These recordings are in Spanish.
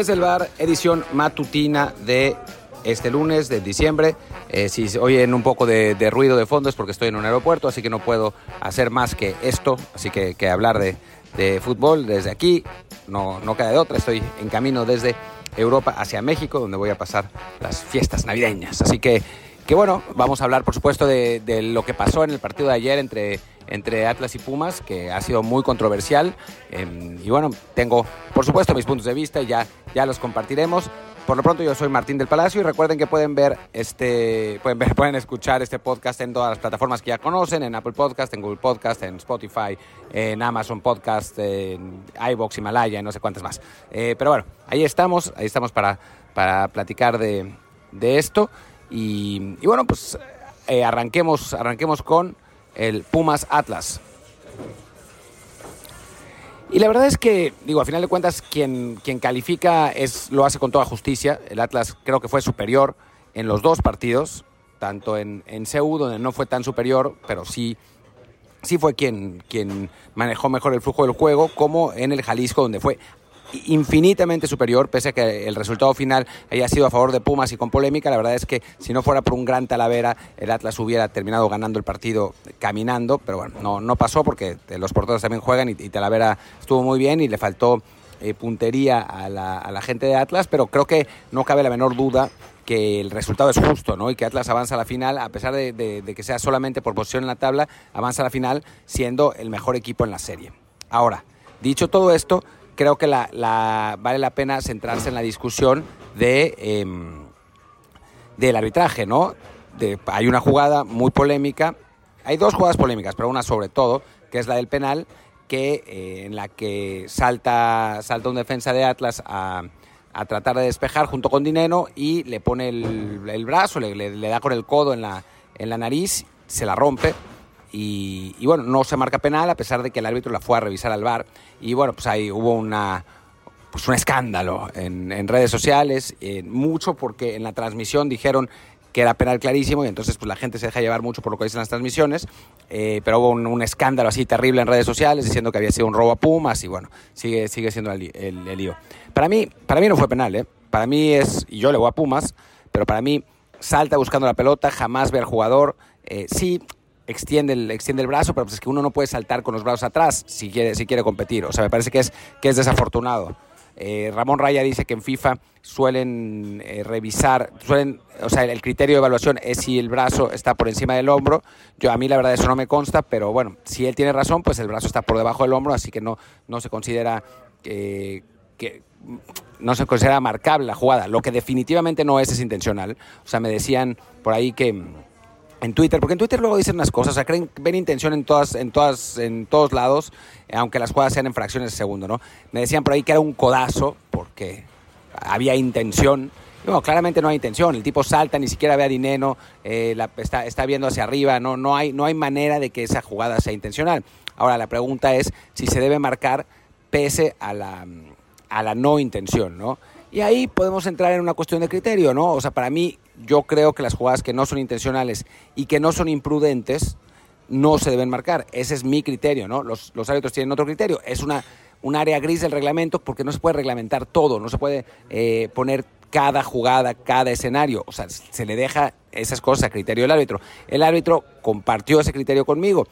Desde el bar, edición matutina de este lunes de diciembre. Eh, si oyen un poco de, ruido de fondo es porque estoy en un aeropuerto, así que no puedo hacer más que esto, así que, que hablar de, de, fútbol desde aquí. No, no queda de otra, estoy en camino desde Europa hacia México, donde voy a pasar las fiestas navideñas. Así que, que bueno, vamos a hablar por supuesto de, lo que pasó en el partido de ayer entre entre Atlas y Pumas, que ha sido muy controversial. Em, y bueno, tengo, por supuesto, mis puntos de vista y ya, ya los compartiremos. Por lo pronto yo soy Martín del Palacio y recuerden que pueden ver este, pueden ver, pueden escuchar este podcast en todas las plataformas que ya conocen, en Apple Podcast, en Google Podcast, en Spotify, en Amazon Podcast, en iBox, Himalaya, no sé cuántas más. Eh, pero bueno, ahí estamos, ahí estamos para, para platicar de, de esto. Y, bueno, pues eh, arranquemos, arranquemos con el Pumas Atlas. Y la verdad es que, digo, a final de cuentas, quien, quien califica es, lo hace con toda justicia. El Atlas creo que fue superior en los dos partidos, tanto en, en CEU, donde no fue tan superior, pero sí, sí fue quien, quien manejó mejor el flujo del juego, como en el Jalisco, donde fue infinitamente superior, pese a que el resultado final haya sido a favor de Pumas y con polémica. La verdad es que si no fuera por un gran Talavera, el Atlas hubiera terminado ganando el partido caminando, pero bueno, no, no pasó porque los porteros también juegan y, Talavera estuvo muy bien y le faltó eh, puntería a la, gente de Atlas, pero creo que no cabe la menor duda que el resultado es justo, ¿no? Y que Atlas avanza a la final, a pesar de, que sea solamente por posición en la tabla, avanza a la final siendo el mejor equipo en la serie. Ahora, dicho todo esto, creo que la, vale la pena centrarse en la discusión de, em, del arbitraje, ¿no? hay una jugada muy polémica, hay dos jugadas polémicas, pero una sobre todo, que es la del penal, que, eh, en la que salta, salta un defensa de Atlas a, tratar de despejar junto con Dineno y le pone el, brazo, le, le, da con el codo en la, en la nariz, se la rompe y, bueno, no se marca penal a pesar de que el árbitro la fue a revisar al bar. Y bueno, pues ahí hubo una, pues un escándalo en, redes sociales, mucho porque en la transmisión dijeron que era penal clarísimo y entonces pues la gente se deja llevar mucho por lo que dicen las transmisiones, eh, pero hubo un, escándalo así terrible en redes sociales diciendo que había sido un robo a Pumas y bueno, sigue, sigue siendo el, el, lío. Para mí, para mí no fue penal, ¿eh? para mí es, y yo le voy a Pumas, pero para mí salta buscando la pelota, jamás ve al jugador, eh, sí, extiende el, extiende el brazo, pero pues es que uno no puede saltar con los brazos atrás si quiere, si quiere competir. O sea, me parece que es, que es desafortunado. Eh, Ramón Raya dice que en FIFA suelen eh, revisar, suelen, o sea, el criterio de evaluación es si el brazo está por encima del hombro. Yo a mí la verdad eso no me consta, pero bueno, si él tiene razón, pues el brazo está por debajo del hombro, así que no, no se considera eh, que no se considera marcable la jugada. Lo que definitivamente no es es intencional. O sea, me decían por ahí que en Twitter, porque en Twitter luego dicen unas cosas, o sea, creen, ven intención en todas, en todas, en todos lados, aunque las jugadas sean en fracciones de segundo, ¿no? Me decían por ahí que era un codazo, porque había intención. No, claramente no hay intención. El tipo salta, ni siquiera ve a Dineno, eh, está, está, viendo hacia arriba. No, no, hay, no hay manera de que esa jugada sea intencional. Ahora, la pregunta es si se debe marcar pese a la, a la no intención, ¿no? Y ahí podemos entrar en una cuestión de criterio, ¿no? O sea, para mí, yo creo que las jugadas que no son intencionales y que no son imprudentes no se deben marcar. Ese es mi criterio, ¿no? Los, los árbitros tienen otro criterio. Es una, un área gris del reglamento porque no se puede reglamentar todo, no se puede eh, poner cada jugada, cada escenario. O sea, se le deja esas cosas a criterio del árbitro. El árbitro compartió ese criterio conmigo.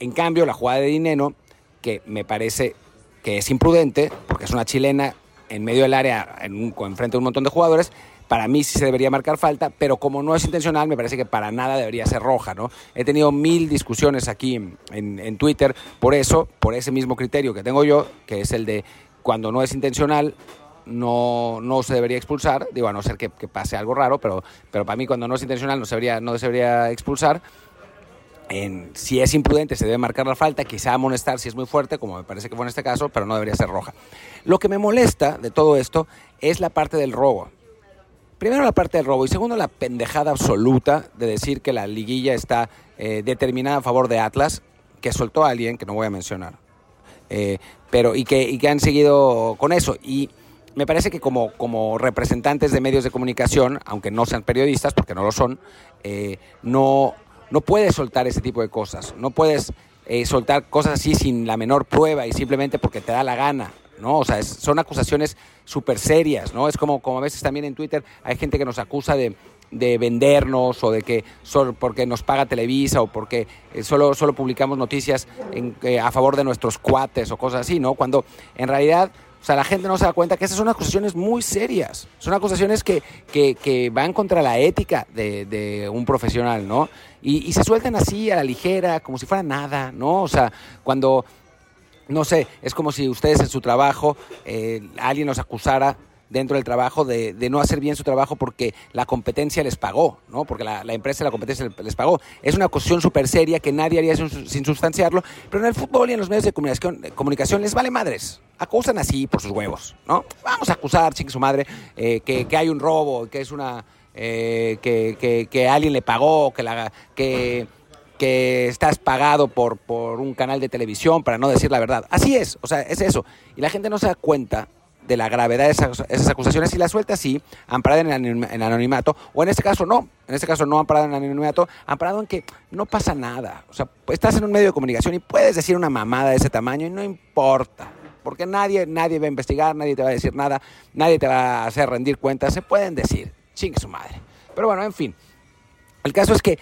En cambio, la jugada de Dineno, que me parece que es imprudente, porque es una chilena en medio del área, en, un, frente a un montón de jugadores, para mí sí se debería marcar falta, pero como no es intencional, me parece que para nada debería ser roja, ¿no? He tenido mil discusiones aquí en, Twitter por eso, por ese mismo criterio que tengo yo, que es el de cuando no es intencional, no, no se debería expulsar, digo, a no ser que, pase algo raro, pero, pero para mí cuando no es intencional no se debería, no se debería expulsar. En, si es imprudente se debe marcar la falta, quizá amonestar si es muy fuerte, como me parece que fue en este caso, pero no debería ser roja. Lo que me molesta de todo esto es la parte del robo. Primero la parte del robo y segundo la pendejada absoluta de decir que la liguilla está eh, determinada a favor de Atlas, que soltó a alguien que no voy a mencionar, eh, pero y que, han seguido con eso. Y me parece que como, representantes de medios de comunicación, aunque no sean periodistas, porque no lo son, eh, no, no puedes soltar ese tipo de cosas. No puedes soltar cosas así sin la menor prueba y simplemente porque te da la gana. ¿No? O sea, son acusaciones súper serias, ¿no? Es como, como a veces también en Twitter hay gente que nos acusa de, de vendernos o de que solo porque nos paga Televisa o porque eh, solo, solo publicamos noticias eh, a favor de nuestros cuates o cosas así, ¿no? Cuando en realidad o sea, la gente no se da cuenta que esas son acusaciones muy serias. Son acusaciones que, que, que van contra la ética de, de un profesional, ¿no? Y, y, se sueltan así a la ligera, como si fuera nada, ¿no? O sea, cuando, no sé, es como si ustedes en su trabajo, eh, alguien los acusara dentro del trabajo de, de, no hacer bien su trabajo porque la competencia les pagó, ¿no? Porque la, la empresa la competencia les pagó. Es una cuestión súper seria que nadie haría sin, sin, sustanciarlo, pero en el fútbol y en los medios de comunicación, comunicación les vale madres. Acusan así por sus huevos, ¿no? Vamos a acusar, sin su madre, eh, que, que, hay un robo, que es una... Eh, que, que, que, alguien le pagó, que la... que que estás pagado por, por un canal de televisión para no decir la verdad. Así es, o sea, es eso. Y la gente no se da cuenta de la gravedad de esas, acusaciones y la suelta así, amparada en en anonimato, o en este caso no, en este caso no amparado en anonimato, amparado en que no pasa nada. O sea, estás en un medio de comunicación y puedes decir una mamada de ese tamaño y no importa. Porque nadie, nadie va a investigar, nadie te va a decir nada, nadie te va a hacer rendir cuentas, se pueden decir, chingue su madre. Pero bueno, en fin. El caso es que,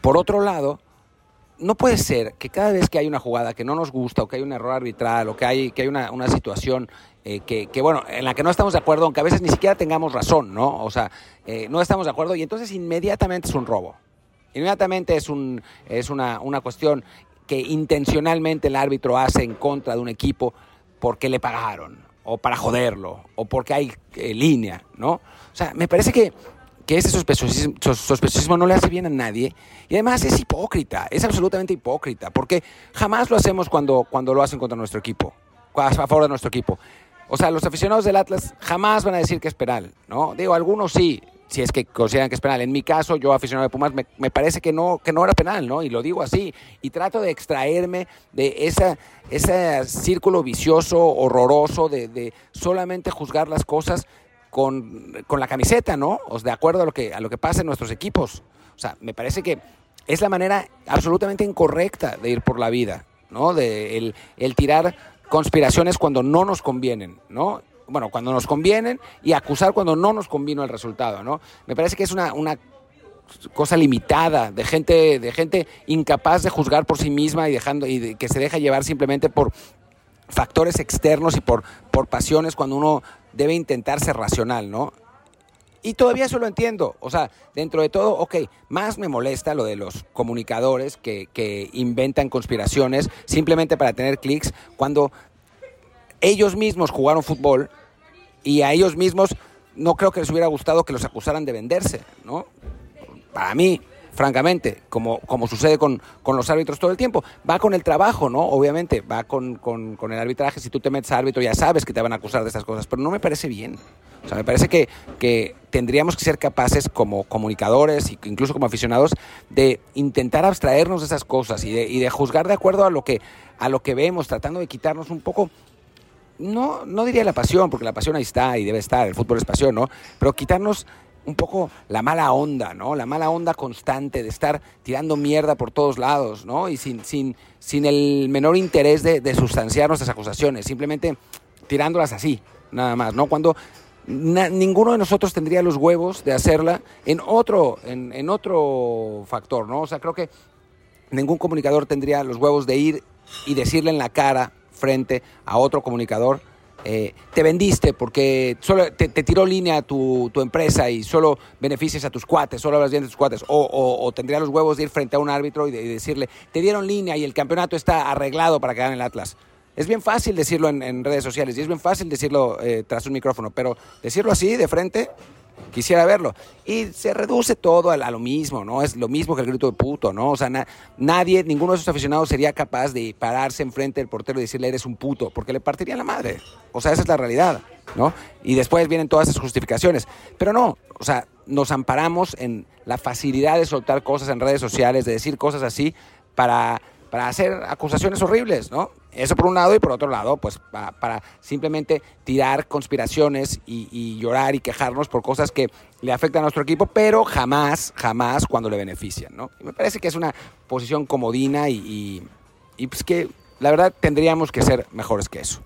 por otro lado, no puede ser que cada vez que hay una jugada que no nos gusta o que hay un error arbitral o que hay, que hay una, una situación eh, que, bueno, en la que no estamos de acuerdo, aunque a veces ni siquiera tengamos razón, ¿no? O sea, eh, no estamos de acuerdo y entonces inmediatamente es un robo. Inmediatamente es, un, es una, una cuestión que intencionalmente el árbitro hace en contra de un equipo porque le pagaron o para joderlo o porque hay eh, línea, ¿no? O sea, me parece que que ese sospechosismo, no le hace bien a nadie y además es hipócrita, es absolutamente hipócrita, porque jamás lo hacemos cuando, cuando lo hacen contra nuestro equipo, a favor de nuestro equipo. O sea, los aficionados del Atlas jamás van a decir que es penal, ¿no? Digo, algunos sí, si es que consideran que es penal. En mi caso, yo aficionado de Pumas, me, me, parece que no, que no era penal, ¿no? Y lo digo así. Y trato de extraerme de esa, ese círculo vicioso, horroroso, de, de solamente juzgar las cosas con, con, la camiseta, ¿no? O de acuerdo a lo, que, a lo que pasa en nuestros equipos. O sea, me parece que es la manera absolutamente incorrecta de ir por la vida, ¿no? De el, tirar conspiraciones cuando no nos convienen, ¿no? Bueno, cuando nos convienen y acusar cuando no nos convino el resultado, ¿no? Me parece que es una, una cosa limitada de gente de gente incapaz de juzgar por sí misma y dejando y que se deja llevar simplemente por factores externos y por, por pasiones cuando uno debe intentar ser racional, ¿no? Y todavía eso lo entiendo. O sea, dentro de todo, ok, más me molesta lo de los comunicadores que, que inventan conspiraciones simplemente para tener clics cuando ellos mismos jugaron fútbol y a ellos mismos no creo que les hubiera gustado que los acusaran de venderse, ¿no? Para mí, francamente, como, como sucede con, con, los árbitros todo el tiempo. Va con el trabajo, ¿no? Obviamente, va con, con, el arbitraje. Si tú te metes a árbitro ya sabes que te van a acusar de estas cosas, pero no me parece bien. O sea, me parece que, que tendríamos que ser capaces como comunicadores e incluso como aficionados de intentar abstraernos de esas cosas y de, y de juzgar de acuerdo a lo, que, a lo que vemos, tratando de quitarnos un poco no, no diría la pasión, porque la pasión ahí está y debe estar, el fútbol es pasión, ¿no? Pero quitarnos un poco la mala onda, ¿no? La mala onda constante de estar tirando mierda por todos lados, ¿no? Y sin, sin, sin el menor interés de, sustanciar nuestras acusaciones, simplemente tirándolas así, nada más, ¿no? Cuando na, ninguno de nosotros tendría los huevos de hacerla en otro, en otro factor, ¿no? O sea, creo que ningún comunicador tendría los huevos de ir y decirle en la cara frente a otro comunicador eh, te vendiste porque solo te, tiró línea tu, tu, empresa y solo beneficias a tus cuates, solo hablas bien de tus cuates, o, o, o tendría los huevos de ir frente a un árbitro y, de, y, decirle, te dieron línea y el campeonato está arreglado para que gane el Atlas. Es bien fácil decirlo en, en redes sociales y es bien fácil decirlo eh, tras un micrófono, pero decirlo así, de frente, quisiera verlo. Y se reduce todo a, lo mismo, ¿no? Es lo mismo que el grito de puto, ¿no? O sea, na, nadie, ninguno de esos aficionados sería capaz de pararse enfrente del portero y decirle eres un puto, porque le partiría la madre. O sea, esa es la realidad, ¿no? Y después vienen todas esas justificaciones. Pero no, o sea, nos amparamos en la facilidad de soltar cosas en redes sociales, de decir cosas así para, para hacer acusaciones horribles, ¿no? Eso por un lado y por otro lado, pues para, simplemente tirar conspiraciones y, y, llorar y quejarnos por cosas que le afectan a nuestro equipo, pero jamás, jamás cuando le benefician, ¿no? Y me parece que es una posición comodina y, y, y pues que la verdad tendríamos que ser mejores que eso.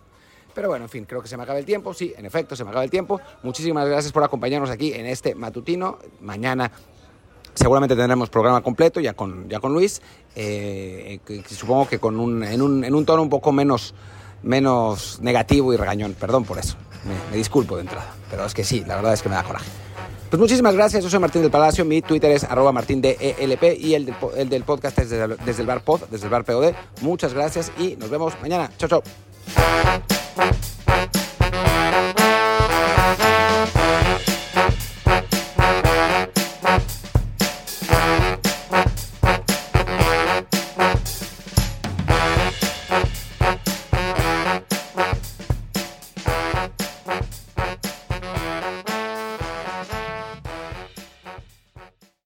Pero bueno, en fin, creo que se me acaba el tiempo. Sí, en efecto, se me acaba el tiempo. Muchísimas gracias por acompañarnos aquí en este matutino. Mañana seguramente tendremos programa completo ya con, ya con Luis. Eh, supongo que con un, en, un, en un tono un poco menos, menos negativo y regañón. Perdón por eso. Me, disculpo de entrada. Pero es que sí, la verdad es que me da coraje. Pues muchísimas gracias, yo soy Martín del Palacio, mi Twitter es arroba martín de ELP y el del, po- el del podcast es desde, desde el bar pod, desde el bar POD. Muchas gracias y nos vemos mañana. Chao, chao.